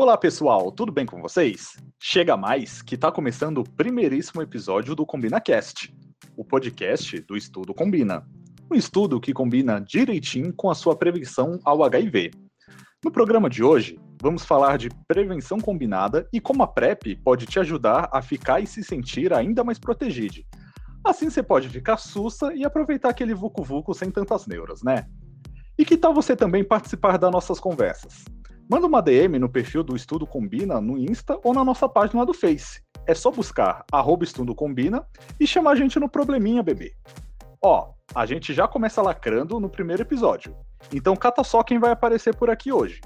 Olá pessoal, tudo bem com vocês? Chega mais que está começando o primeiríssimo episódio do CombinaCast, o podcast do Estudo Combina. Um estudo que combina direitinho com a sua prevenção ao HIV. No programa de hoje, vamos falar de prevenção combinada e como a PrEP pode te ajudar a ficar e se sentir ainda mais protegido. Assim você pode ficar sussa e aproveitar aquele vucu-vucu sem tantas neuras, né? E que tal você também participar das nossas conversas? Manda uma DM no perfil do Estudo Combina no Insta ou na nossa página do Face. É só buscar arroba Estudo Combina e chamar a gente no probleminha, bebê. Ó, a gente já começa lacrando no primeiro episódio. Então cata só quem vai aparecer por aqui hoje.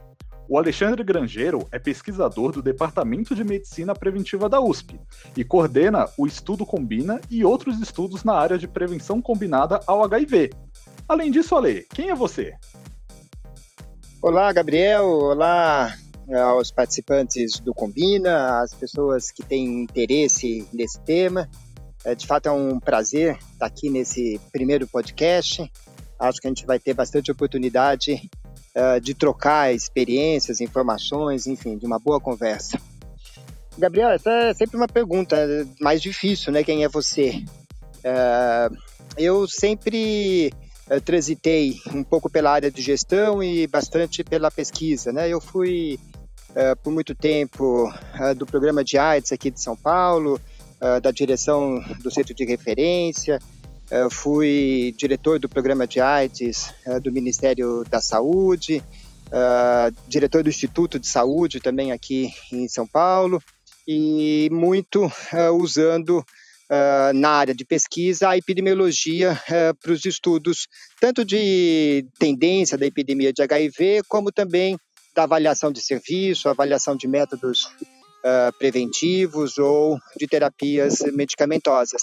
O Alexandre Grangeiro é pesquisador do Departamento de Medicina Preventiva da USP e coordena o Estudo Combina e outros estudos na área de prevenção combinada ao HIV, Além disso, Ale, quem é você? Olá, Gabriel. Olá aos participantes do Combina, às pessoas que têm interesse nesse tema. É, de fato, é um prazer estar aqui nesse primeiro podcast. Acho que a gente vai ter bastante oportunidade uh, de trocar experiências, informações, enfim, de uma boa conversa. Gabriel, essa é sempre uma pergunta mais difícil, né? Quem é você? Eu sempre transitei um pouco pela área de gestão e bastante pela pesquisa. Né? Eu fui uh, por muito tempo uh, do programa de AIDS aqui de São Paulo, uh, da direção do centro de referência, fui diretor do programa de AIDS do Ministério da Saúde, diretor do Instituto de Saúde também aqui em São Paulo, e muito usando uh, na área de pesquisa a epidemiologia uh, para os estudos, tanto de tendência da epidemia de HIV, como também da avaliação de serviço, avaliação de métodos uh, preventivos ou de terapias medicamentosas.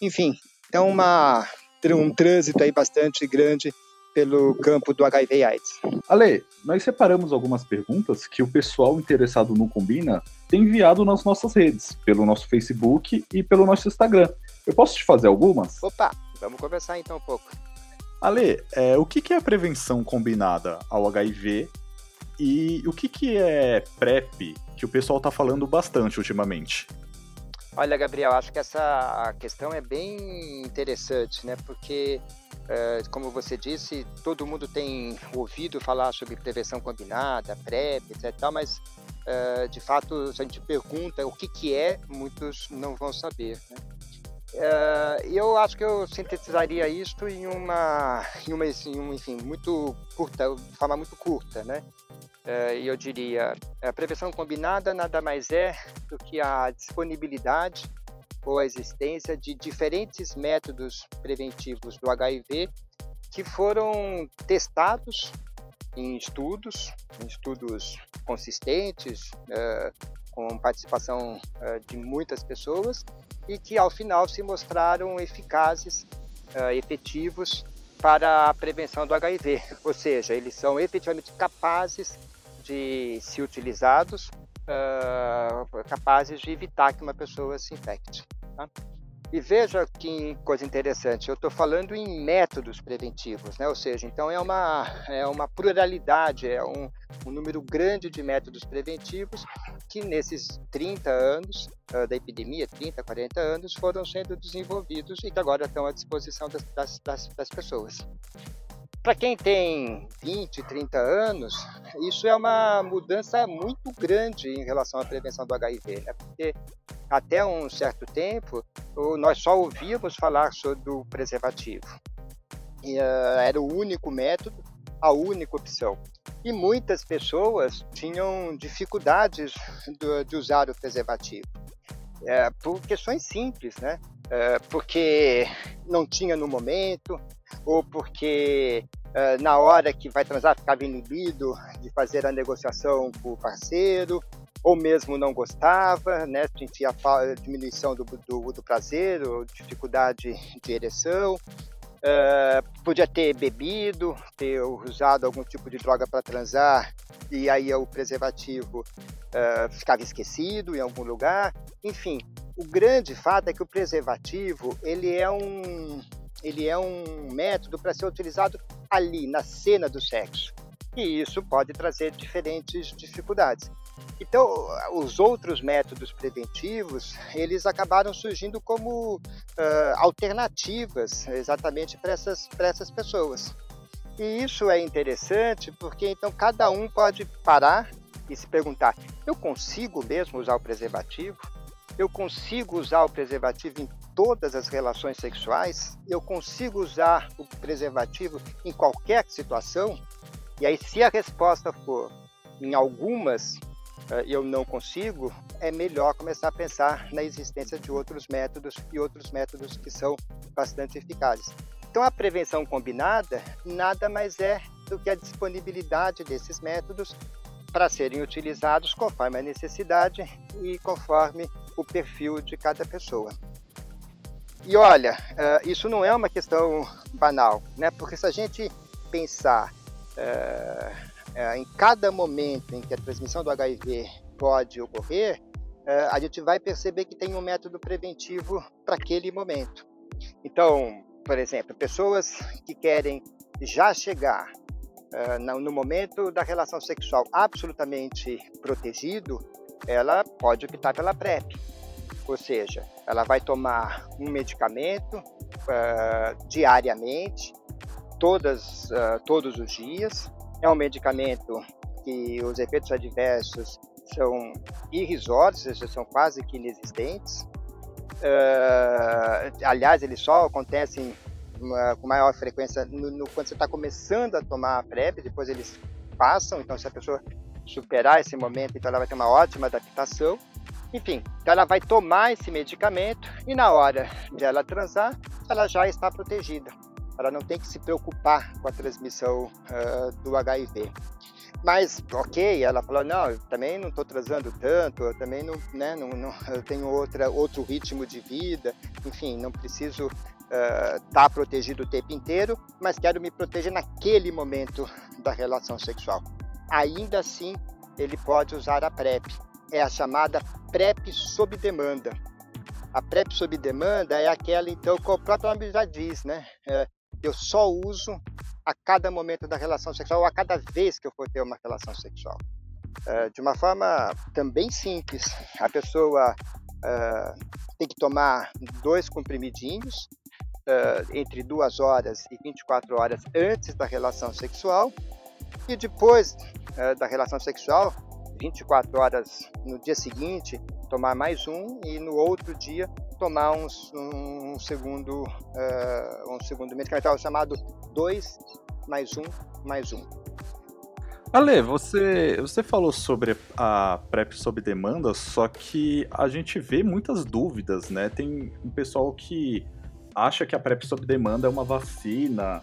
Enfim, é uma, um trânsito aí bastante grande pelo campo do HIV AIDS. Ale, nós separamos algumas perguntas que o pessoal interessado no Combina tem enviado nas nossas redes, pelo nosso Facebook e pelo nosso Instagram. Eu posso te fazer algumas? Opa, vamos conversar então um pouco. Ale, é, o que, que é a prevenção combinada ao HIV e o que, que é PrEP, que o pessoal está falando bastante ultimamente? Olha, Gabriel, acho que essa questão é bem interessante, né? Porque é, como você disse, todo mundo tem ouvido falar sobre prevenção combinada, PrEP, etc. Mas, é, de fato, se a gente pergunta o que, que é, muitos não vão saber. Né? É, eu acho que eu sintetizaria uma, em uma, em uma enfim, muito curta, de forma muito curta, né? E eu diria, a prevenção combinada nada mais é do que a disponibilidade ou a existência de diferentes métodos preventivos do HIV que foram testados em estudos, em estudos consistentes, uh, com participação de muitas pessoas e que ao final se mostraram eficazes, efetivos para a prevenção do HIV, ou seja, eles são efetivamente capazes de ser utilizados uh, capazes de evitar que uma pessoa se infecte. Tá? E veja que coisa interessante, eu estou falando em métodos preventivos, né? ou seja, então é uma, é uma pluralidade, é um, um número grande de métodos preventivos que nesses 30 anos uh, da epidemia, 30, 40 anos, foram sendo desenvolvidos e que agora estão à disposição das, das, das pessoas. Para quem tem 20, 30 anos, isso é uma mudança muito grande em relação à prevenção do HIV, né? porque até um certo tempo nós só ouvíamos falar sobre o preservativo. E, uh, era o único método, a única opção. E muitas pessoas tinham dificuldades de, de usar o preservativo. É, por questões simples, né? É, porque não tinha no momento, ou porque na hora que vai transar ficava inibido de fazer a negociação com o parceiro, ou mesmo não gostava, né, sentia diminuição do, do, do prazer, ou dificuldade de ereção, uh, podia ter bebido, ter usado algum tipo de droga para transar, e aí o preservativo uh, ficava esquecido em algum lugar, enfim, o grande fato é que o preservativo ele é um ele é um método para ser utilizado ali, na cena do sexo. e isso pode trazer diferentes dificuldades. Então, os outros métodos preventivos, eles acabaram surgindo como uh, alternativas exatamente para essas, essas pessoas. E isso é interessante porque então cada um pode parar e se perguntar: eu consigo mesmo usar o preservativo? Eu consigo usar o preservativo em todas as relações sexuais? Eu consigo usar o preservativo em qualquer situação? E aí, se a resposta for em algumas uh, eu não consigo, é melhor começar a pensar na existência de outros métodos e outros métodos que são bastante eficazes. Então, a prevenção combinada nada mais é do que a disponibilidade desses métodos para serem utilizados conforme a necessidade e conforme o perfil de cada pessoa. E olha, uh, isso não é uma questão banal, né? porque se a gente pensar uh, uh, em cada momento em que a transmissão do HIV pode ocorrer, a gente vai perceber que tem um método preventivo para aquele momento. Então, por exemplo, pessoas que querem já chegar no momento da relação sexual absolutamente protegido, ela pode optar pela PrEP. Ou seja, ela vai tomar um medicamento uh, diariamente, todas, uh, todos os dias. É um medicamento que os efeitos adversos são irrisórios, ou seja, são quase que inexistentes. Uh, aliás, eles só acontecem uma, com maior frequência no, no, quando você está começando a tomar a PrEP, depois eles passam, então se a pessoa superar esse momento, então ela vai ter uma ótima adaptação. Enfim, então ela vai tomar esse medicamento e na hora de ela transar, ela já está protegida. Ela não tem que se preocupar com a transmissão uh, do HIV. Mas, ok, ela falou, não, eu também não estou transando tanto, eu também não, né, não, não, tenho outra, outro ritmo de vida, enfim, não preciso estar uh, tá protegido o tempo inteiro, mas quero me proteger naquele momento da relação sexual. Ainda assim, ele pode usar a PrEP. É a chamada PrEP sob demanda. A PrEP sob demanda é aquela, então, que o próprio nome já diz, né? É, eu só uso a cada momento da relação sexual ou a cada vez que eu for ter uma relação sexual. É, de uma forma também simples, a pessoa é, tem que tomar dois comprimidinhos uh, entre duas horas e 24 horas antes da relação sexual e depois uh, da relação sexual, 24 horas no dia seguinte, tomar mais um e no outro dia tomar um, um, um segundo uh, um segundo medicamento chamado 2 mais um mais um. Ale, você, você falou sobre a PrEP sob demanda, só que a gente vê muitas dúvidas, né? Tem um pessoal que acha que a PrEP sob demanda é uma vacina,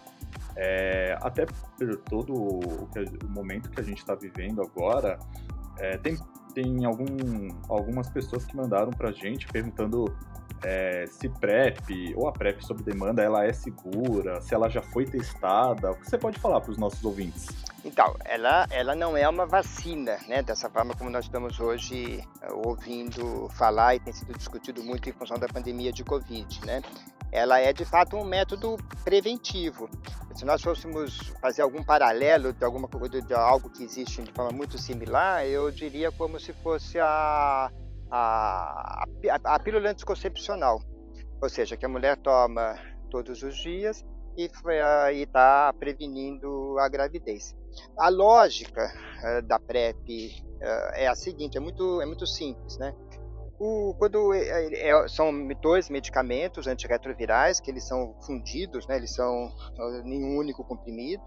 é, até por todo o, momento que a gente está vivendo agora, é, tem, tem algum, algumas pessoas que mandaram para a gente perguntando é, se PrEP ou a PrEP sob demanda ela é segura, se ela já foi testada. O que você pode falar para os nossos ouvintes? Então, ela, ela não é uma vacina, né? Dessa forma como nós estamos hoje uh, ouvindo falar e tem sido discutido muito em função da pandemia de Covid, né? Ela é de fato um método preventivo. Se nós fôssemos fazer algum paralelo de alguma de algo que existe de forma muito similar, eu diria como se fosse a, a, a, a pílula anticoncepcional, ou seja, que a mulher toma todos os dias e está prevenindo a gravidez. A lógica uh, da PrEP uh, é a seguinte, é muito, é muito simples, né? O, quando é, é, é, são dois medicamentos antirretrovirais que eles são fundidos, né, eles são em um único comprimido.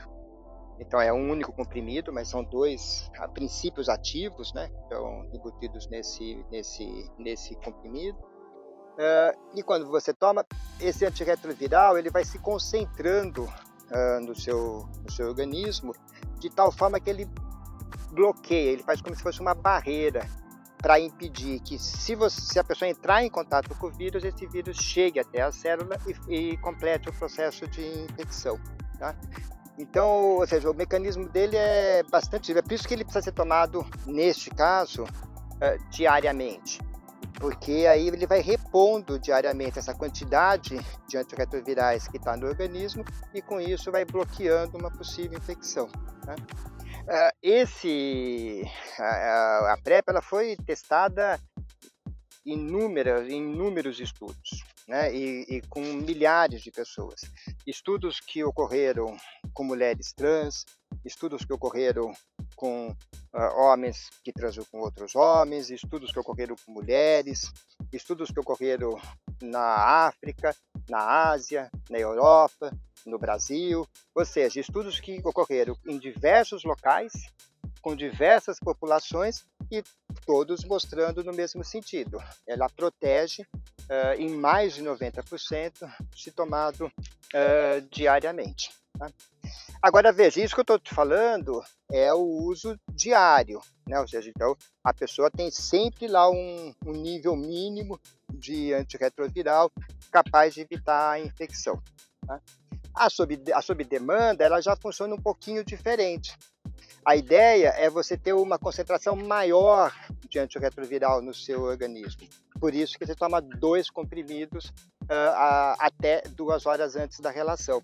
Então é um único comprimido, mas são dois princípios ativos, né, que estão embutidos nesse nesse nesse comprimido. Uh, e quando você toma esse antirretroviral, ele vai se concentrando uh, no seu no seu organismo de tal forma que ele bloqueia, ele faz como se fosse uma barreira para impedir que, se, você, se, a pessoa entrar em contato com o vírus, esse vírus chegue até a célula e, e complete o processo de infecção. Tá? Então, ou seja, o mecanismo dele é bastante. É por isso que ele precisa ser tomado, neste caso, uh, diariamente. Porque aí ele vai repondo diariamente essa quantidade de antirretrovirais que está no organismo e com isso vai bloqueando uma possível infecção. Tá? Uh, esse, a, a PrEP ela foi testada inúmeras, inúmeros estudos, né? E, e, com milhares de pessoas. Estudos que ocorreram com mulheres trans, estudos que ocorreram com uh, homens que transam com outros homens, estudos que ocorreram com mulheres, estudos que ocorreram na África, na Ásia, na Europa, no Brasil, ou seja, estudos que ocorreram em diversos locais, com diversas populações e todos mostrando no mesmo sentido. Ela protege uh, em mais de 90% se tomado uh, diariamente. Tá? Agora veja, isso que eu estou te falando é o uso diário, né? Ou seja, então a pessoa tem sempre lá um, um nível mínimo de antirretroviral capaz de evitar a infecção. Tá? A sob, a sob demanda ela já funciona um pouquinho diferente. A ideia é você ter uma concentração maior de antirretroviral no seu organismo. Por isso que você toma dois comprimidos uh, a, até duas horas antes da relação.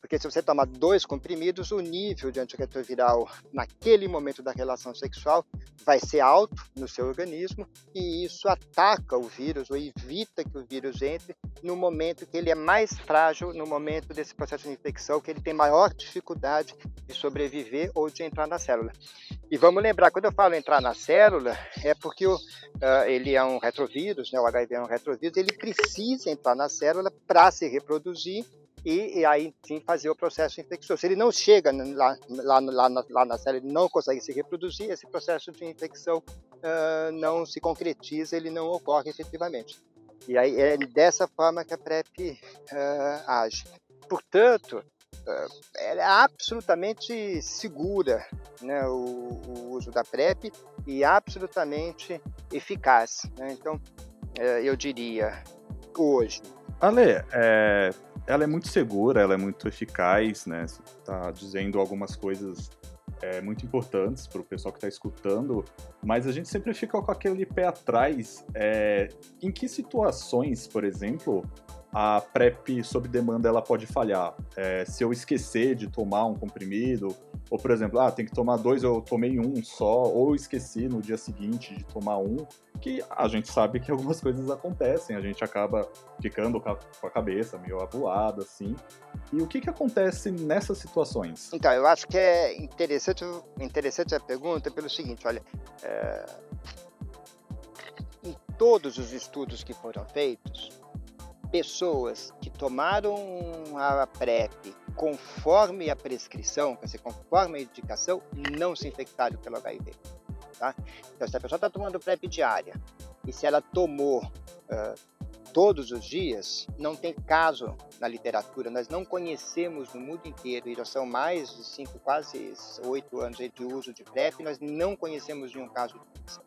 Porque se você toma dois comprimidos, o nível de antirretroviral naquele momento da relação sexual vai ser alto no seu organismo e isso ataca o vírus ou evita que o vírus entre no momento que ele é mais frágil, no momento desse processo de infecção, que ele tem maior dificuldade de sobreviver ou de entrar na célula. E vamos lembrar, quando eu falo entrar na célula, é porque o, uh, ele é um retrovírus, né, o HIV é um retrovírus, ele precisa entrar na célula para se reproduzir e, e, aí sim fazer o processo infeccioso. Se ele não chega lá, lá, lá, na, lá na célula, ele não consegue se reproduzir, esse processo de infecção uh, não se concretiza, ele não ocorre efetivamente. E aí é dessa forma que a PrEP uh, age. Portanto, uh, é absolutamente segura né, o, o, uso da PrEP e absolutamente eficaz. Né? Então, eu diria, hoje. Ale, é, ela é muito segura, ela é muito eficaz, né? Você tá dizendo algumas coisas é, muito importantes para o pessoal que está escutando, mas a gente sempre fica com aquele pé atrás. É, em que situações, por exemplo, a PrEP sob demanda ela pode falhar? É, se eu esquecer de tomar um comprimido, ou por exemplo, ah, tem que tomar dois, eu tomei um só, ou esqueci no dia seguinte de tomar um, que a gente sabe que algumas coisas acontecem, a gente acaba ficando com a cabeça meio avoada, assim. E o que, que acontece nessas situações? Então, eu acho que é interessante, interessante a pergunta pelo seguinte, olha, é... em todos os estudos que foram feitos, pessoas que tomaram a PrEP conforme a prescrição, quer dizer, conforme a indicação, não se infectaram pelo HIV. Tá? Então, se a pessoa está tomando PrEP diária e se ela tomou uh, todos os dias, não tem caso na literatura. Nós não conhecemos no mundo inteiro, e já são mais de cinco, quase oito anos de uso de PrEP, nós não conhecemos nenhum caso disso.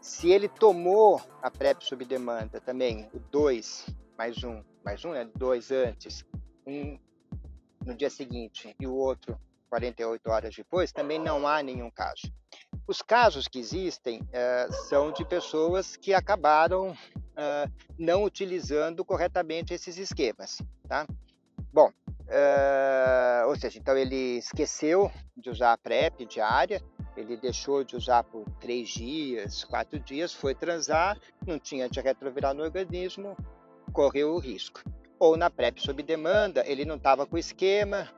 Se ele tomou a PrEP sob demanda também, o 2 mais um, mais um, né? Dois antes, um no dia seguinte e o outro 48 horas depois, também não há nenhum caso. Os casos que existem uh, são de pessoas que acabaram uh, não utilizando corretamente esses esquemas, tá? Bom, uh, ou seja, então ele esqueceu de usar a PrEP diária, ele deixou de usar por três dias, quatro dias, foi transar, não tinha antirretroviral no organismo, correu o risco. Ou na PrEP sob demanda, ele não estava com esquema,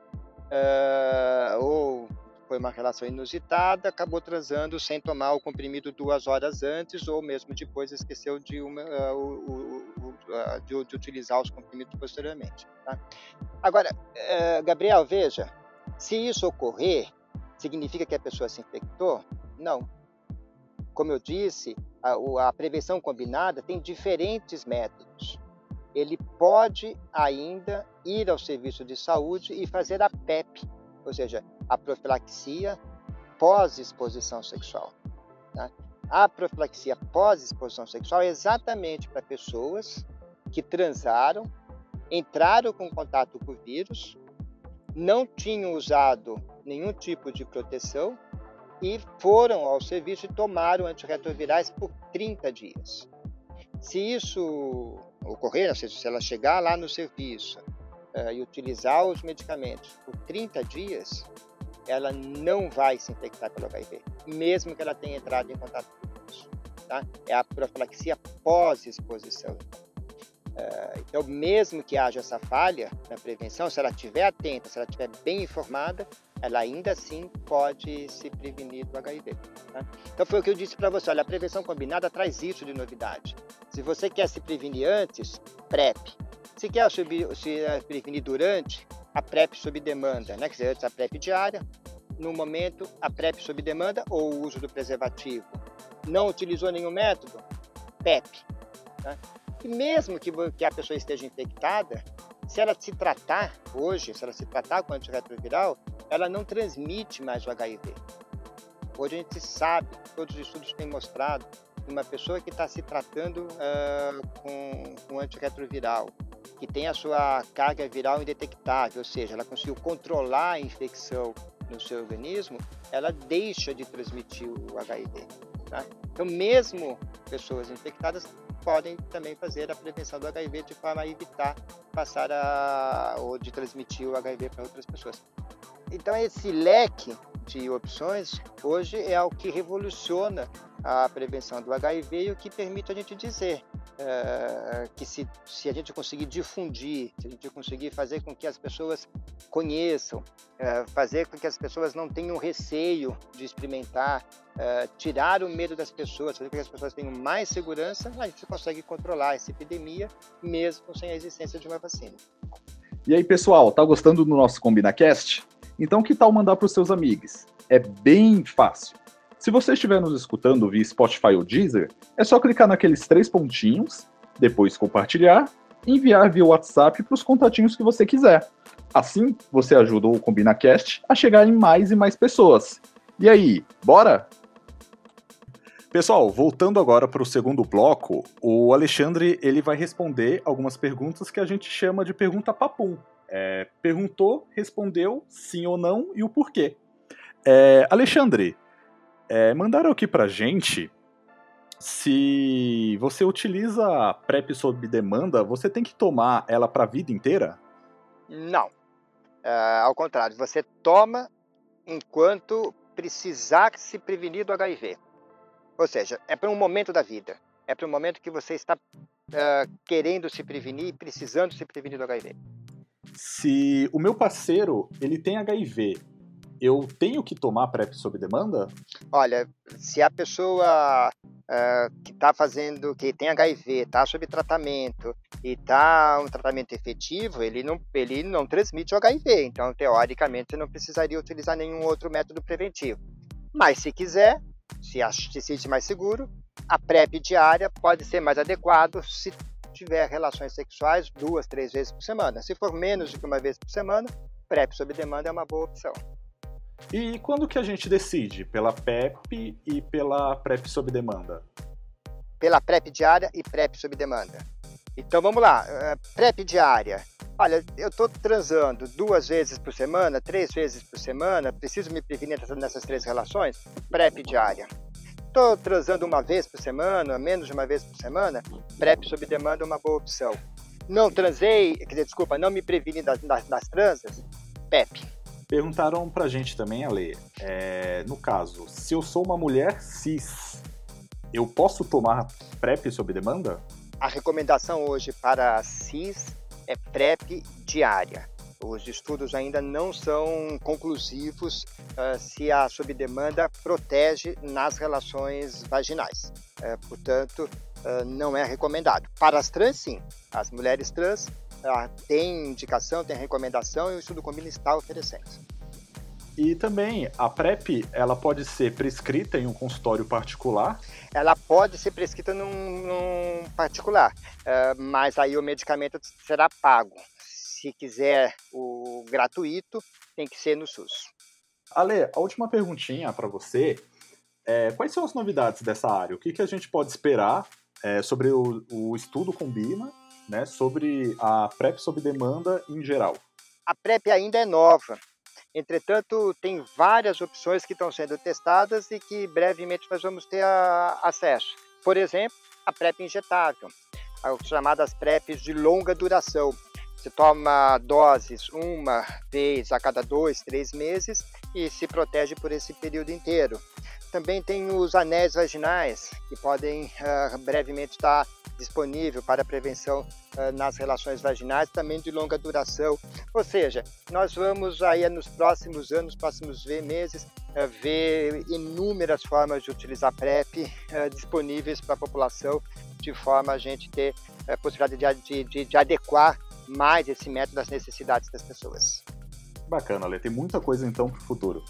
uh, ou foi uma relação inusitada, acabou transando sem tomar o comprimido duas horas antes, ou mesmo depois esqueceu de, uma, uh, o, o, uh, de, de, utilizar os comprimidos posteriormente. Tá? Agora, Gabriel, veja, se isso ocorrer, Significa que a pessoa se infectou? Não. Como eu disse, a, a prevenção combinada tem diferentes métodos. Ele pode ainda ir ao serviço de saúde e fazer a PEP, ou seja, a profilaxia pós-exposição sexual. Tá? A profilaxia pós-exposição sexual é exatamente para pessoas que transaram, entraram com contato com o vírus, não tinham usado nenhum tipo de proteção e foram ao serviço e tomaram antirretrovirais por 30 dias. Se isso ocorrer, ou seja, se ela chegar lá no serviço uh, e utilizar os medicamentos por 30 dias, ela não vai se infectar pelo HIV, mesmo que ela tenha entrado em contato com isso. Tá? É a profilaxia pós-exposição. Uh, então, mesmo que haja essa falha na prevenção, se ela estiver atenta, se ela estiver bem informada, ela ainda assim pode se prevenir do HIV. Tá? Então, foi o que eu disse para você: olha, a prevenção combinada traz isso de novidade. Se você quer se prevenir antes, PrEP. Se quer se prevenir durante, a PrEP sob demanda, né? quer dizer, antes a PrEP diária, no momento a PrEP sob demanda ou o uso do preservativo. Não utilizou nenhum método? PEP. Né? E mesmo que, que a pessoa esteja infectada, se ela se tratar hoje, se ela se tratar com antirretroviral, ela não transmite mais o HIV. Hoje a gente sabe, todos os estudos têm mostrado, que uma pessoa que está se tratando uh, com, com antirretroviral, que tem a sua carga viral indetectável, ou seja, ela conseguiu controlar a infecção no seu organismo, ela deixa de transmitir o HIV. Tá? Então, mesmo pessoas infectadas podem também fazer a prevenção do HIV de forma a evitar passar a, ou de transmitir o HIV para outras pessoas. Então, esse leque de opções hoje é o que revoluciona a prevenção do HIV e o que permite a gente dizer é, que se, se a gente conseguir difundir, se a gente conseguir fazer com que as pessoas conheçam, é, fazer com que as pessoas não tenham receio de experimentar, é, tirar o medo das pessoas, fazer com que as pessoas tenham mais segurança, a gente consegue controlar essa epidemia mesmo sem a existência de uma vacina. E aí, pessoal, tá gostando do nosso CombinaCast? Então, que tal mandar para os seus amigos? É bem fácil. Se você estiver nos escutando via Spotify ou Deezer, é só clicar naqueles três pontinhos, depois compartilhar e enviar via WhatsApp para os contatinhos que você quiser. Assim, você ajuda o CombinaCast a chegar em mais e mais pessoas. E aí, bora? Pessoal, voltando agora para o segundo bloco, o Alexandre ele vai responder algumas perguntas que a gente chama de pergunta papum. É, perguntou, respondeu sim ou não e o porquê. É, Alexandre, é, mandaram aqui pra gente se você utiliza PrEP sob demanda, você tem que tomar ela para a vida inteira? Não. É, ao contrário, você toma enquanto precisar se prevenir do HIV. Ou seja, é para um momento da vida. É para um momento que você está uh, querendo se prevenir, precisando se prevenir do HIV. Se o meu parceiro ele tem HIV, eu tenho que tomar PrEP sob demanda? Olha, se a pessoa uh, que está fazendo, que tem HIV, está sob tratamento e está um tratamento efetivo, ele não, ele não transmite o HIV. Então, teoricamente, não precisaria utilizar nenhum outro método preventivo. Mas, se quiser, se se sente mais seguro, a PrEP diária pode ser mais adequado se tiver relações sexuais duas, três vezes por semana. Se for menos do que uma vez por semana, PrEP sob demanda é uma boa opção. E quando que a gente decide? Pela PrEP e pela PrEP sob demanda? Pela PrEP diária e PrEP sob demanda. Então vamos lá, eh, PrEP diária. Olha, eu estou transando duas vezes por semana, três vezes por semana, preciso me prevenir nessas três relações? PrEP diária. Estou transando uma vez por semana, menos de uma vez por semana? PrEP sob demanda é uma boa opção. Não transei, quer dizer, desculpa, não me preveni das, das, das transas? PEP. Perguntaram pra gente também, Ale, é, no caso, se eu sou uma mulher cis, eu posso tomar PrEP sob demanda? A recomendação hoje para cis é PrEP diária. Os estudos ainda não são conclusivos uh, se a subdemanda protege nas relações vaginais. Uh, portanto, uh, não é recomendado. Para as trans, sim. As mulheres trans tem indicação, tem recomendação e o estudo combina está oferecendo. E também a PrEP, ela pode ser prescrita em um consultório particular? Ela pode ser prescrita num, num particular, uh, mas aí o medicamento será pago. Se quiser o gratuito, tem que ser no SUS. Ale, a última perguntinha para você. É, quais são as novidades dessa área? O que, que a gente pode esperar é, sobre o, o estudo Combina né, sobre a PrEP sob demanda em geral? A PrEP ainda é nova. Entretanto, tem várias opções que estão sendo testadas e que brevemente nós vamos ter a, acesso. Por exemplo, a PrEP injetável, as chamadas PrEPs de longa duração. Você toma doses uma vez a cada dois, três meses e se protege por esse período inteiro. Também tem os anéis vaginais, que podem uh, brevemente estar disponível para prevenção uh, nas relações vaginais, também de longa duração. Ou seja, nós vamos aí nos próximos anos, próximos meses, uh, ver inúmeras formas de utilizar PrEP disponíveis para a população, de forma a gente ter a possibilidade de, de, de adequar mais esse método às necessidades das pessoas. Bacana, Lê. Tem muita coisa então para o futuro.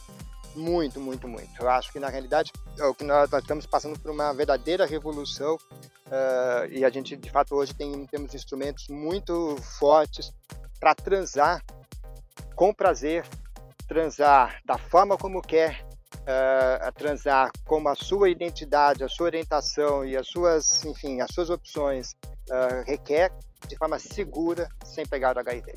Muito, muito, muito. Eu acho que na realidade é o que nós, nós estamos passando por uma verdadeira revolução uh, e a gente de fato hoje tem temos instrumentos muito fortes para transar com prazer, transar da forma como quer, uh, transar com a sua identidade, a sua orientação e as suas, enfim, as suas opções uh, requer de forma segura, sem pegar o HIV.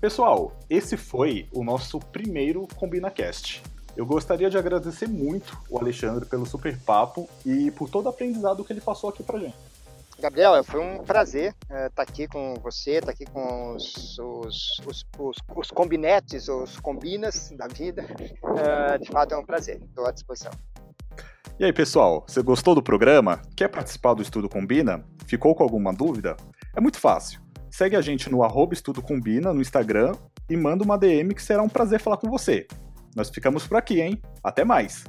Pessoal, esse foi o nosso primeiro CombinaCast. Eu gostaria de agradecer muito o Alexandre pelo super papo e por todo o aprendizado que ele passou aqui pra gente. Gabriel, foi um prazer estar uh, tá aqui com você, estar tá aqui com os, os, os, os, os combinetes, os combinas da vida. Uh, de fato, é um prazer. Estou à disposição. E aí, pessoal, você gostou do programa? Quer participar do Estudo Combina? Ficou com alguma dúvida? É muito fácil. Segue a gente no arroba Estudo Combina no Instagram e manda uma DM que será um prazer falar com você. Nós ficamos por aqui, hein? Até mais!